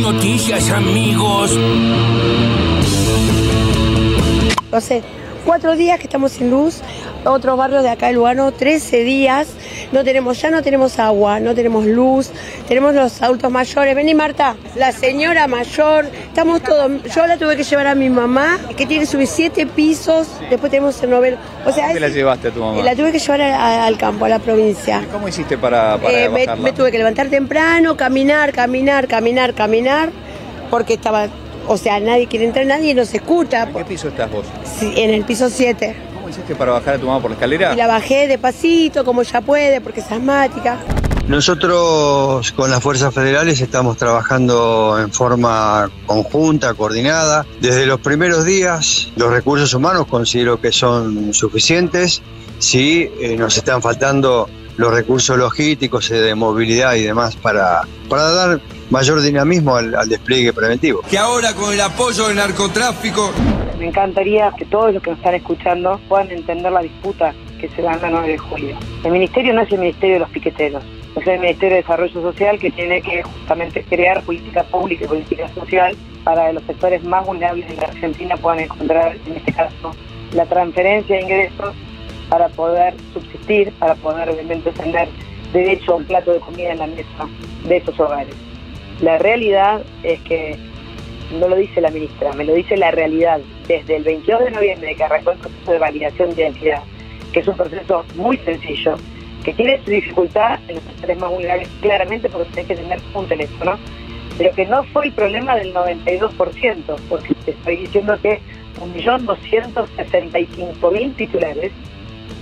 noticias, amigos. No sé, cuatro días que estamos sin luz, otros barrios de acá de Lugano, 13 días, no tenemos, ya no tenemos agua, no tenemos luz, tenemos los adultos mayores. Vení Marta, la señora mayor, estamos todos, yo la tuve que llevar a mi mamá, que tiene sus siete pisos, después tenemos el noveno. O sea, ¿Qué la llevaste a tu mamá? la tuve que llevar a- a- al campo, a la provincia. ¿Cómo hiciste para, para Eh, me tuve que levantar temprano, caminar, caminar, caminar, caminar, porque estaba, o sea, nadie quiere entrar, nadie nos escucha. ¿En qué piso estás vos? Sí, en el piso 7. ¿Cómo hiciste para bajar a tu mamá por la escalera? Y la bajé despacito, como ya puede, porque es asmática. Nosotros con las fuerzas federales estamos trabajando en forma conjunta, coordinada. Desde los primeros días, los recursos humanos considero que son suficientes. Sí, eh, nos están faltando los recursos logísticos eh, de movilidad y demás para, para dar mayor dinamismo al, al despliegue preventivo. Que ahora con el apoyo del narcotráfico Me encantaría que todos los que nos están escuchando puedan entender la disputa que se da en la 9 de julio. El ministerio no es el ministerio de los piqueteros, es el Ministerio de Desarrollo Social que tiene que justamente crear política pública y política social para que los sectores más vulnerables de la Argentina puedan encontrar, en este caso, la transferencia de ingresos para poder subsistir, para poder obviamente tener derecho a un plato de comida en la mesa de esos hogares. La realidad es que no lo dice la ministra, me lo dice la realidad. Desde el 22 de noviembre que arrancó el proceso de validación de identidad, que es un proceso muy sencillo, que tiene su dificultad en los sectores más vulnerables claramente porque tenés que tener un teléfono, pero que no fue el problema del 92%, porque te estoy diciendo que 1.265.000 titulares,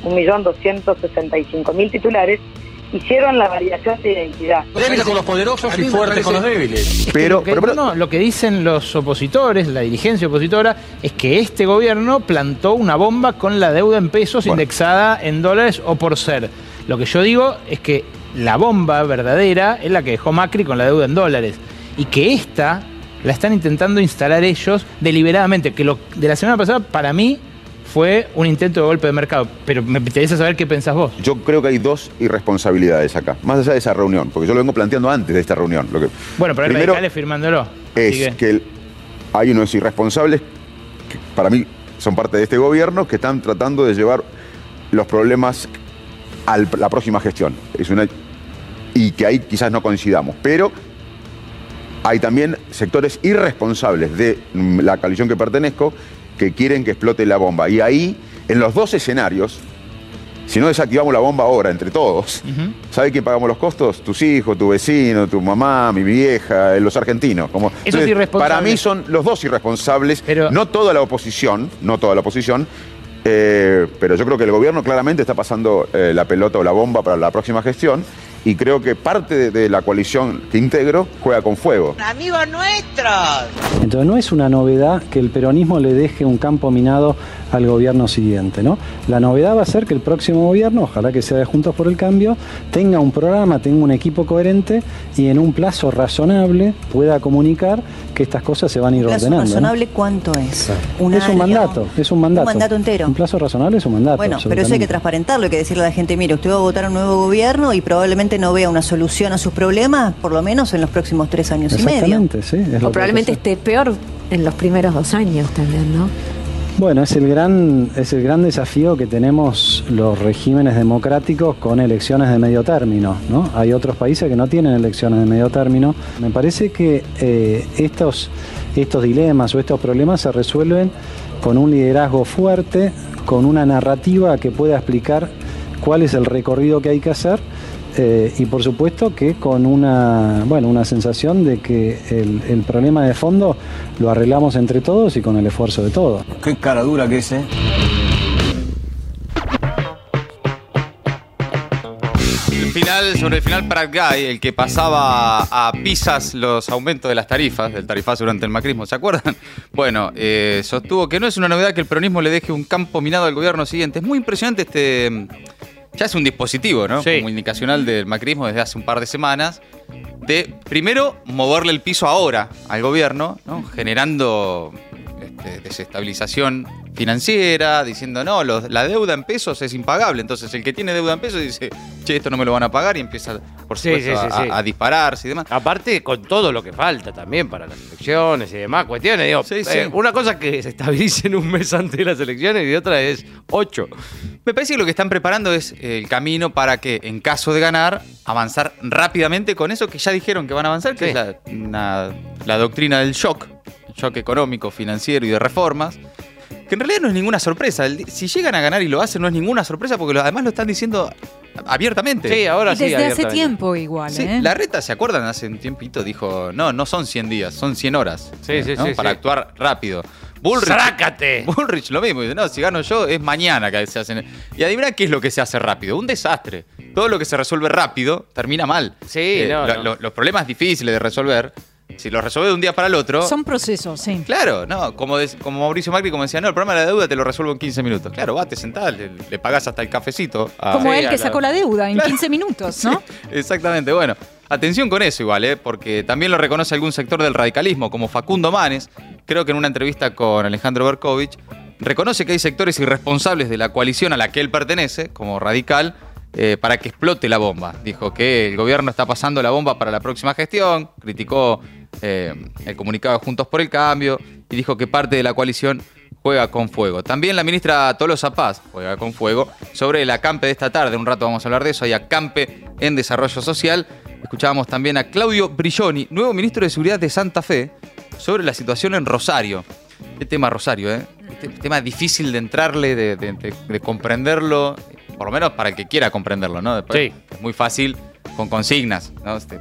1.265.000 titulares hicieron la validación de identidad. Débiles con los poderosos y fuertes con los débiles. Pero, lo que, pero, pero- no, lo que dicen los opositores, la dirigencia opositora, es que este gobierno plantó una bomba con la deuda en pesos Bueno. indexada en dólares o por ser. Lo que yo digo es que la bomba verdadera es la que dejó Macri con la deuda en dólares. Y que esta la están intentando instalar ellos deliberadamente. Que lo de la semana pasada, para mí, fue un intento de golpe de mercado. Pero me interesa saber qué pensás vos. yo creo que hay dos irresponsabilidades acá, más allá de esa reunión, porque yo lo vengo planteando antes de esta reunión. Lo que, Bueno, pero hay primero radicales firmándolo. Es que el- hay unos irresponsables que para mí son parte de este gobierno que están tratando de llevar los problemas a la próxima gestión. Es una, y que ahí quizás no coincidamos. Pero hay también sectores irresponsables de la coalición que pertenezco que quieren que explote la bomba. Y ahí, en los dos escenarios, si no desactivamos la bomba ahora entre todos. ¿sabe quién pagamos los costos? Tus hijos, tu vecino, tu mamá, mi vieja, eh, los argentinos. Como, Eso es irresponsable. Para mí son los dos irresponsables, Pero- no toda la oposición, no toda la oposición, eh, pero yo creo que el gobierno claramente está pasando eh, la pelota o la bomba para la próxima gestión y creo que parte de, de la coalición que integro juega con fuego. Amigos nuestros. Entonces no es una novedad que el peronismo le deje un campo minado al gobierno siguiente, ¿no? La novedad va a ser que el próximo gobierno, ojalá que sea de Juntos por el Cambio, tenga un programa, tenga un equipo coherente y en un plazo razonable pueda comunicar que estas cosas se van a ir plazo ordenando. ¿no? razonable cuánto es? es un mandato, es un mandato. Un mandato entero. Un plazo razonable es un mandato. Bueno, pero eso hay que transparentarlo, hay que decirle a la gente, mire, usted va a votar un nuevo gobierno y probablemente no vea una solución a sus problemas, por lo menos en los próximos tres años y medio. Exactamente, sí. es O probablemente esté peor en los primeros dos años también, ¿no? Bueno, es el gran es el gran desafío que tenemos los regímenes democráticos con elecciones de medio término, ¿no? Hay otros países que no tienen elecciones de medio término. Me parece que eh, estos estos dilemas o estos problemas se resuelven con un liderazgo fuerte, con una narrativa que pueda explicar cuál es el recorrido que hay que hacer eh, y por supuesto que con una, bueno, una sensación de que el, el problema de fondo lo arreglamos entre todos y con el esfuerzo de todos. Qué cara dura que es, ¿eh? El final, sobre el final Prat Guy, el que pasaba a pisas los aumentos de las tarifas, del tarifazo durante el macrismo, ¿se acuerdan? Bueno, eh, sostuvo que no es una novedad que el peronismo le deje un campo minado al gobierno siguiente. Es muy impresionante este. Ya es un dispositivo, ¿no? Sí. Comunicacional del macrismo desde hace un par de semanas. De primero moverle el piso ahora al gobierno, ¿no? Generando de desestabilización financiera, diciendo, no, los- la deuda en pesos es impagable. Entonces el que tiene deuda en pesos dice, che, esto no me lo van a pagar y empieza, por Sí, supuesto, sí, sí, a, dispararse y demás. Aparte, con todo lo que falta también para las elecciones y demás cuestiones. Digo, Sí, eh, una cosa que se estabilicen un mes antes de las elecciones y otra es ocho. Me parece que lo que están preparando es el camino para que, en caso de ganar, avanzar rápidamente con eso que ya dijeron que van a avanzar, que es la, una- la doctrina del shock, shock económico, financiero y de reformas, que en realidad no es ninguna sorpresa. Si llegan a ganar y lo hacen, no es ninguna sorpresa porque además lo están diciendo abiertamente. Sí, ahora Y sí. desde hace tiempo igual, Sí, ¿eh? la reta, ¿se acuerdan? Hace un tiempito dijo, no, no son 100 días, son 100 horas. Sí, sí, ¿no? sí, Para sí. actuar rápido. Bullrich, ¡Sácate! Bullrich lo mismo, dice, no, si gano yo es mañana que se hacen. Y adivina qué es lo que se hace rápido, un desastre. Todo lo que se resuelve rápido termina mal. Sí, no, lo- no. lo- los problemas difíciles de resolver, si los resuelve de un día para el otro. Son procesos, sí. Claro, no, como, como Mauricio Macri como decía, no, el problema de la deuda te lo resuelvo en 15 minutos. Claro, va, te sentás, le, le pagás hasta el cafecito. a- Como Sí, él que sacó la deuda en 15 minutos, ¿no? Exactamente, bueno. Atención con eso igual, ¿eh? porque también lo reconoce algún sector del radicalismo, como Facundo Manes, creo que en una entrevista con Alejandro Berkovich, reconoce que hay sectores irresponsables de la coalición a la que él pertenece, como radical, eh, para que explote la bomba. Dijo que el gobierno está pasando la bomba para la próxima gestión, criticó eh, el comunicado de Juntos por el Cambio y dijo que parte de la coalición juega con fuego. También la ministra Tolosa Paz juega con fuego sobre el acampe de esta tarde. Un rato vamos a hablar de eso. Hay acampe en desarrollo social. Escuchábamos también a Claudio Brilloni, nuevo ministro de Seguridad de Santa Fe, sobre la situación en Rosario. Qué tema Rosario, ¿eh? Este tema difícil de entrarle, de, de- de- de comprenderlo, por lo menos para el que quiera comprenderlo, ¿no? Después Sí. es muy fácil con consignas, ¿no? Este,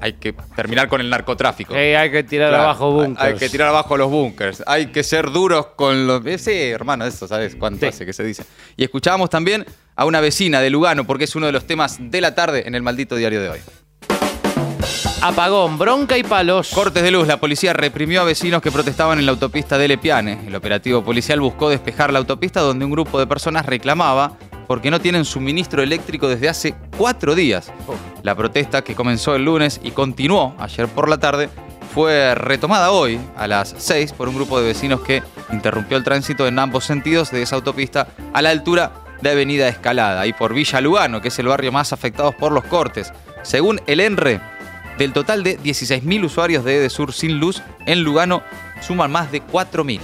hay que terminar con el narcotráfico. Sí, hay que tirar Claro, abajo bunkers. Hay que tirar abajo los bunkers. Hay que ser duros con los. eh, Sí, hermano, eso, ¿sabes cuánto hace que se dice? Y escuchábamos también a una vecina de Lugano, porque es uno de los temas de la tarde en el maldito diario de hoy. Apagón, bronca y palos. Cortes de luz. La policía reprimió a vecinos que protestaban en la autopista de Lepiane. El operativo policial buscó despejar la autopista donde un grupo de personas reclamaba porque no tienen suministro eléctrico desde hace cuatro días. La protesta que comenzó el lunes y continuó ayer por la tarde fue retomada hoy a las 6 por un grupo de vecinos que interrumpió el tránsito en ambos sentidos de esa autopista a la altura de Avenida Escalada y por Villa Lugano, que es el barrio más afectado por los cortes. Según el ENRE, del total de 16.000 usuarios de Edesur sin luz, en Lugano suman más de 4.000.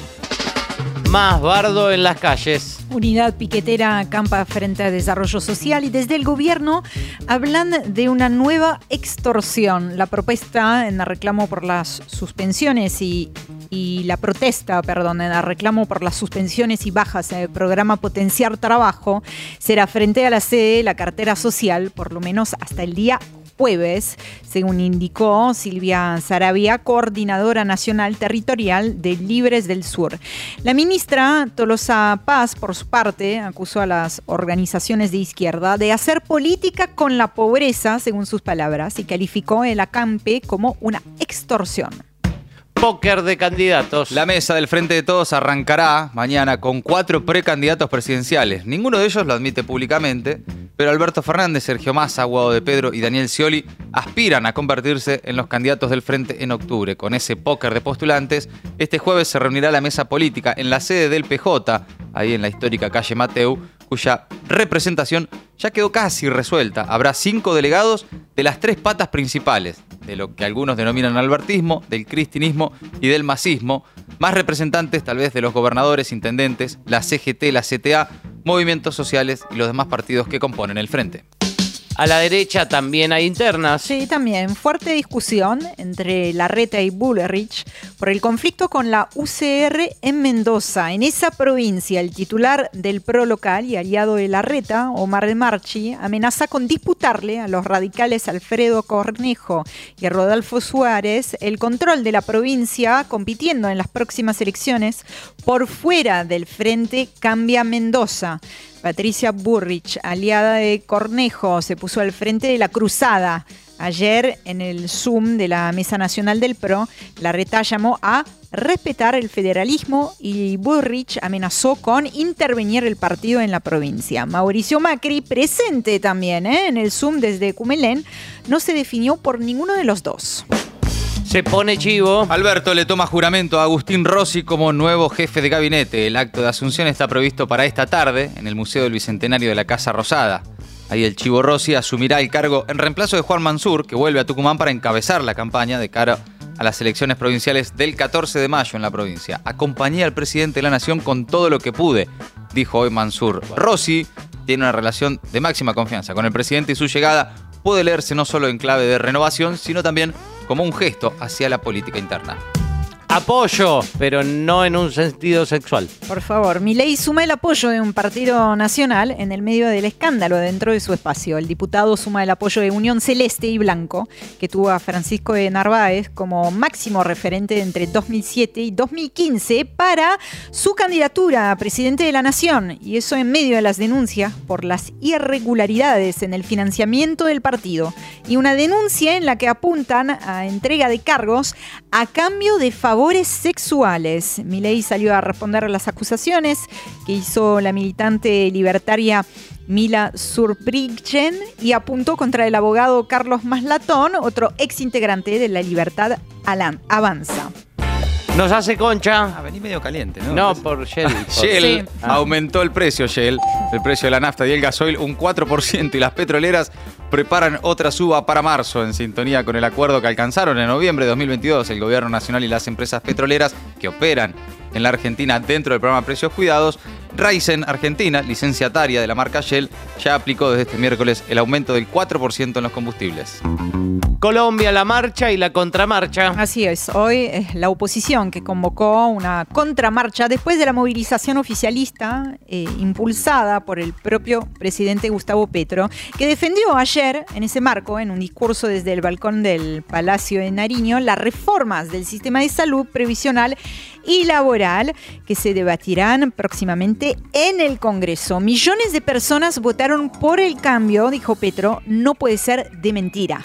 Más bardo en las calles. Unidad piquetera acampa frente a Desarrollo Social y desde el gobierno hablan de una nueva extorsión. La propuesta en el reclamo por las suspensiones y, y la protesta, perdón, en el reclamo por las suspensiones y bajas en el programa Potenciar Trabajo será frente a la sede de la cartera social, por lo menos hasta el día jueves, según indicó Silvia Sarabia, coordinadora nacional territorial de Libres del Sur. La ministra Tolosa Paz, por su parte, acusó a las organizaciones de izquierda de hacer política con la pobreza, según sus palabras, y calificó el acampe como una extorsión. Póker de candidatos. La mesa del Frente de Todos arrancará mañana con cuatro precandidatos presidenciales. Ninguno de ellos lo admite públicamente, pero Alberto Fernández, Sergio Massa, Guado de Pedro y Daniel Scioli aspiran a convertirse en los candidatos del Frente en octubre. Con ese póker de postulantes, este jueves se reunirá la mesa política en la sede del PJ, ahí en la histórica calle Mateu, cuya representación ya quedó casi resuelta. Habrá cinco delegados de las tres patas principales, de lo que algunos denominan albertismo, del cristinismo y del masismo, más representantes tal vez de los gobernadores, intendentes, la CGT, la CTA, movimientos sociales y los demás partidos que componen el frente. A la derecha también hay internas. Sí, también fuerte discusión entre Larreta y Bullrich por el conflicto con la UCR en Mendoza. En esa provincia, el titular del PRO local y aliado de Larreta, Omar de Marchi, amenaza con disputarle a los radicales Alfredo Cornejo y Rodolfo Suárez el control de la provincia, compitiendo en las próximas elecciones por fuera del Frente Cambia Mendoza. Patricia Burrich, aliada de Cornejo, se puso al frente de la cruzada. Ayer, en el Zoom de la Mesa Nacional del PRO, la reta llamó a respetar el federalismo y Burrich amenazó con intervenir el partido en la provincia. Mauricio Macri, presente también ¿eh? en el Zoom desde Cumelén, no se definió por ninguno de los dos. Se pone chivo. Alberto le toma juramento a Agustín Rossi como nuevo jefe de gabinete. El acto de asunción está previsto para esta tarde en el Museo del Bicentenario de la Casa Rosada. Ahí el Chivo Rossi asumirá el cargo en reemplazo de Juan Mansur, que vuelve a Tucumán para encabezar la campaña de cara a las elecciones provinciales del 14 de mayo en la provincia. Acompañé al presidente de la Nación con todo lo que pude, dijo hoy Mansur. Rossi tiene una relación de máxima confianza con el presidente y su llegada puede leerse no solo en clave de renovación, sino también como un gesto hacia la política interna. Apoyo, pero no en un sentido sexual. Por favor, Milei suma el apoyo de un partido nacional en el medio del escándalo dentro de su espacio. El diputado suma el apoyo de Unión Celeste y Blanco, que tuvo a Francisco de Narváez como máximo referente entre 2007 y 2015 para su candidatura a presidente de la Nación. Y eso en medio de las denuncias por las irregularidades en el financiamiento del partido. Y una denuncia en la que apuntan a entrega de cargos a cambio de favores sexuales. Milei salió a responder a las acusaciones que hizo la militante libertaria Mila Surpriggen y apuntó contra el abogado Carlos Maslatón, otro ex integrante de la Libertad Alan- Avanza. Nos hace concha. Ah, vení medio caliente, ¿no? No, por Shell. por- Shell Sí. aumentó el precio, Shell, el precio de la nafta y el gasoil un 4% y las petroleras preparan otra suba para marzo en sintonía con el acuerdo que alcanzaron en noviembre de 2022 el gobierno nacional y las empresas petroleras que operan en la Argentina dentro del programa Precios Cuidados. Raizen Argentina, licenciataria de la marca Shell, ya aplicó desde este miércoles el aumento del 4% en los combustibles. Colombia, la marcha y la contramarcha. Así es, hoy es la oposición que convocó una contramarcha después de la movilización oficialista eh, impulsada por el propio presidente Gustavo Petro, que defendió ayer en ese marco, en un discurso desde el balcón del Palacio de Nariño, las reformas del sistema de salud previsional y laboral que se debatirán próximamente en el Congreso. Millones de personas votaron por el cambio, dijo Petro, no puede ser de mentira.